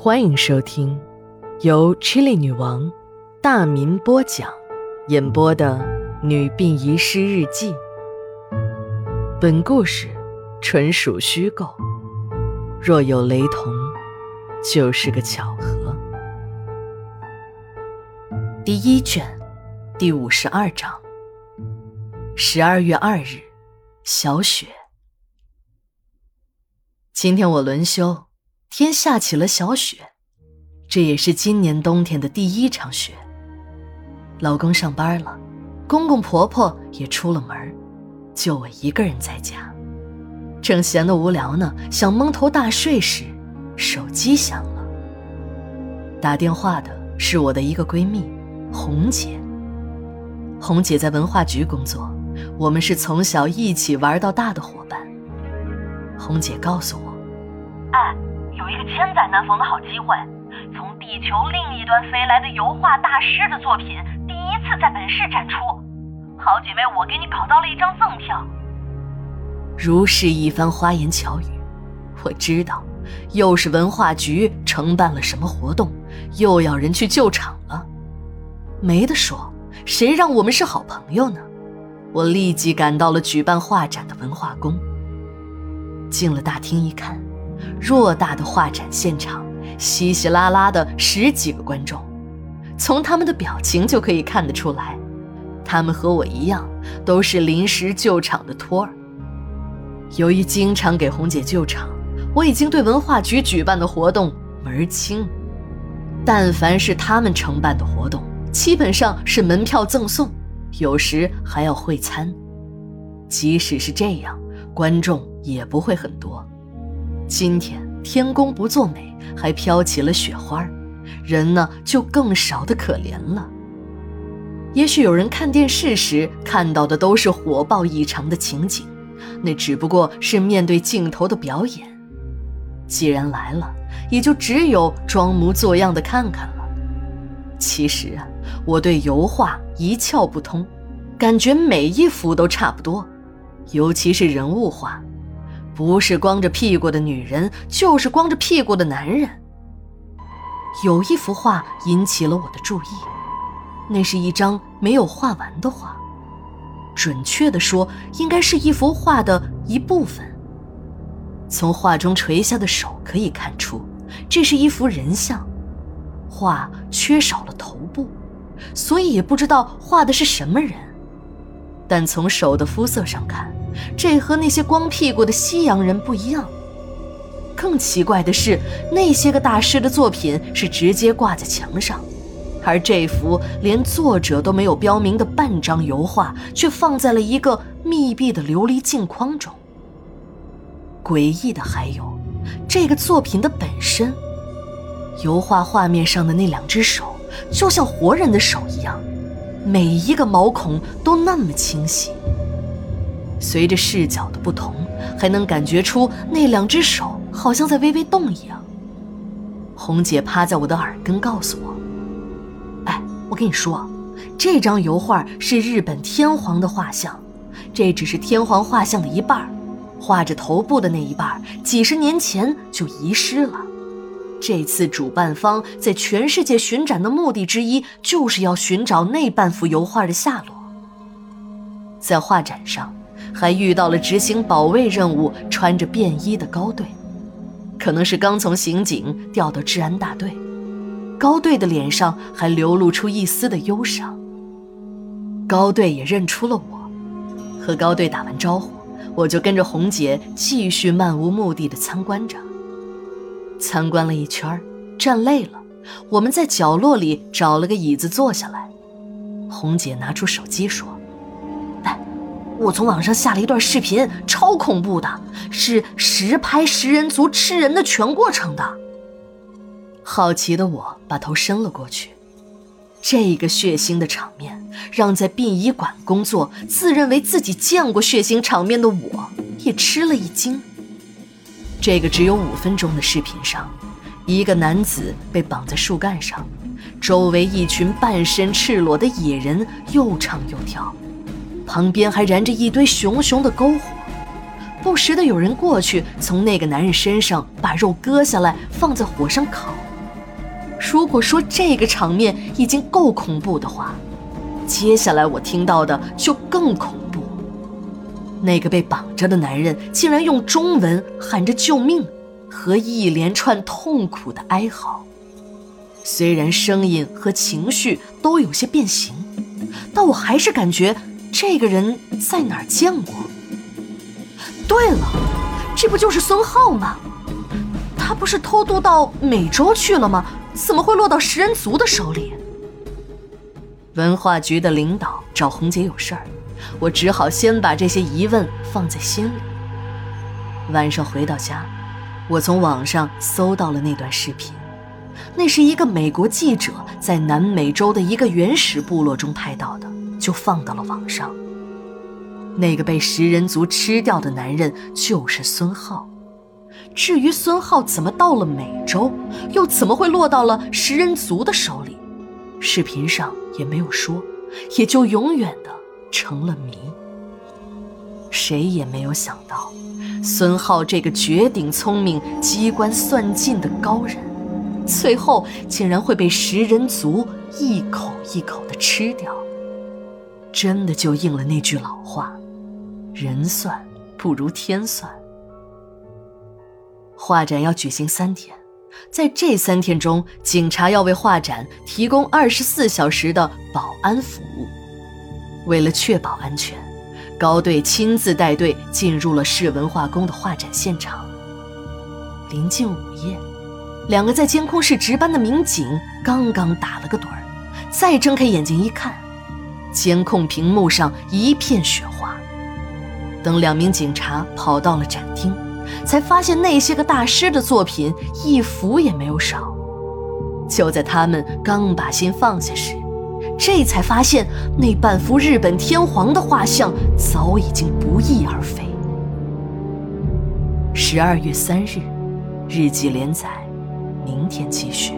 欢迎收听由 Chili 女王大民播讲、演播的《女病遗失日记》。本故事纯属虚构，若有雷同，就是个巧合。第一卷，第五十二章。十二月二日，小雪。今天我轮休。天下起了小雪，这也是今年冬天的第一场雪。老公上班了，公公婆婆也出了门，就我一个人在家，正闲得无聊呢，想蒙头大睡时，手机响了。打电话的是我的一个闺蜜，红姐。红姐在文化局工作，我们是从小一起玩到大的伙伴。红姐告诉我，哎。一个千载难逢的好机会，从地球另一端飞来的油画大师的作品第一次在本市展出。好姐妹，我给你搞到了一张赠票。如是一番花言巧语，我知道，又是文化局承办了什么活动，又要人去救场了。没得说，谁让我们是好朋友呢？我立即赶到了举办画展的文化宫。进了大厅一看。偌大的画展现场，稀稀拉拉的十几个观众，从他们的表情就可以看得出来，他们和我一样，都是临时救场的托儿。由于经常给红姐救场，我已经对文化局举办的活动门儿清。但凡是他们承办的活动，基本上是门票赠送，有时还要会餐。即使是这样，观众也不会很多。今天天公不作美，还飘起了雪花人呢就更少的可怜了。也许有人看电视时看到的都是火爆异常的情景，那只不过是面对镜头的表演。既然来了，也就只有装模作样的看看了。其实啊，我对油画一窍不通，感觉每一幅都差不多，尤其是人物画。不是光着屁股的女人，就是光着屁股的男人。有一幅画引起了我的注意，那是一张没有画完的画，准确的说，应该是一幅画的一部分。从画中垂下的手可以看出，这是一幅人像，画缺少了头部，所以也不知道画的是什么人。但从手的肤色上看。这和那些光屁股的西洋人不一样。更奇怪的是，那些个大师的作品是直接挂在墙上，而这幅连作者都没有标明的半张油画，却放在了一个密闭的琉璃镜框中。诡异的还有，这个作品的本身，油画画面上的那两只手，就像活人的手一样，每一个毛孔都那么清晰。随着视角的不同，还能感觉出那两只手好像在微微动一样。红姐趴在我的耳根告诉我：“哎，我跟你说，这张油画是日本天皇的画像，这只是天皇画像的一半，画着头部的那一半几十年前就遗失了。这次主办方在全世界巡展的目的之一，就是要寻找那半幅油画的下落。在画展上。”还遇到了执行保卫任务、穿着便衣的高队，可能是刚从刑警调到治安大队。高队的脸上还流露出一丝的忧伤。高队也认出了我，和高队打完招呼，我就跟着红姐继续漫无目的的参观着。参观了一圈，站累了，我们在角落里找了个椅子坐下来。红姐拿出手机说。哎我从网上下了一段视频，超恐怖的，是实拍食人族吃人的全过程的。好奇的我把头伸了过去，这个血腥的场面让在殡仪馆工作、自认为自己见过血腥场面的我也吃了一惊。这个只有五分钟的视频上，一个男子被绑在树干上，周围一群半身赤裸的野人又唱又跳。旁边还燃着一堆熊熊的篝火，不时的有人过去，从那个男人身上把肉割下来放在火上烤。如果说这个场面已经够恐怖的话，接下来我听到的就更恐怖。那个被绑着的男人竟然用中文喊着救命，和一连串痛苦的哀嚎。虽然声音和情绪都有些变形，但我还是感觉这个人在哪儿见过。对了，这不就是孙浩吗？他不是偷渡到美洲去了吗？怎么会落到食人族的手里？文化局的领导找红姐有事儿，我只好先把这些疑问放在心里。晚上回到家，我从网上搜到了那段视频，那是一个美国记者在南美洲的一个原始部落中拍到的，就放到了网上。那个被食人族吃掉的男人就是孙浩。至于孙浩怎么到了美洲，又怎么会落到了食人族的手里，视频上也没有说，也就永远的成了谜。谁也没有想到，孙浩这个绝顶聪明、机关算尽的高人，最后竟然会被食人族一口一口的吃掉。真的就应了那句老话：“人算不如天算。”画展要举行三天，在这三天中，警察要为画展提供二十四小时的保安服务。为了确保安全，高队亲自带队进入了市文化宫的画展现场。临近午夜，两个在监控室值班的民警刚刚打了个盹儿，再睁开眼睛一看，监控屏幕上一片雪花。等两名警察跑到了展厅。才发现那些个大师的作品一幅也没有少。就在他们刚把心放下时，这才发现那半幅日本天皇的画像早已经不翼而飞。十二月三日，日记连载，明天继续。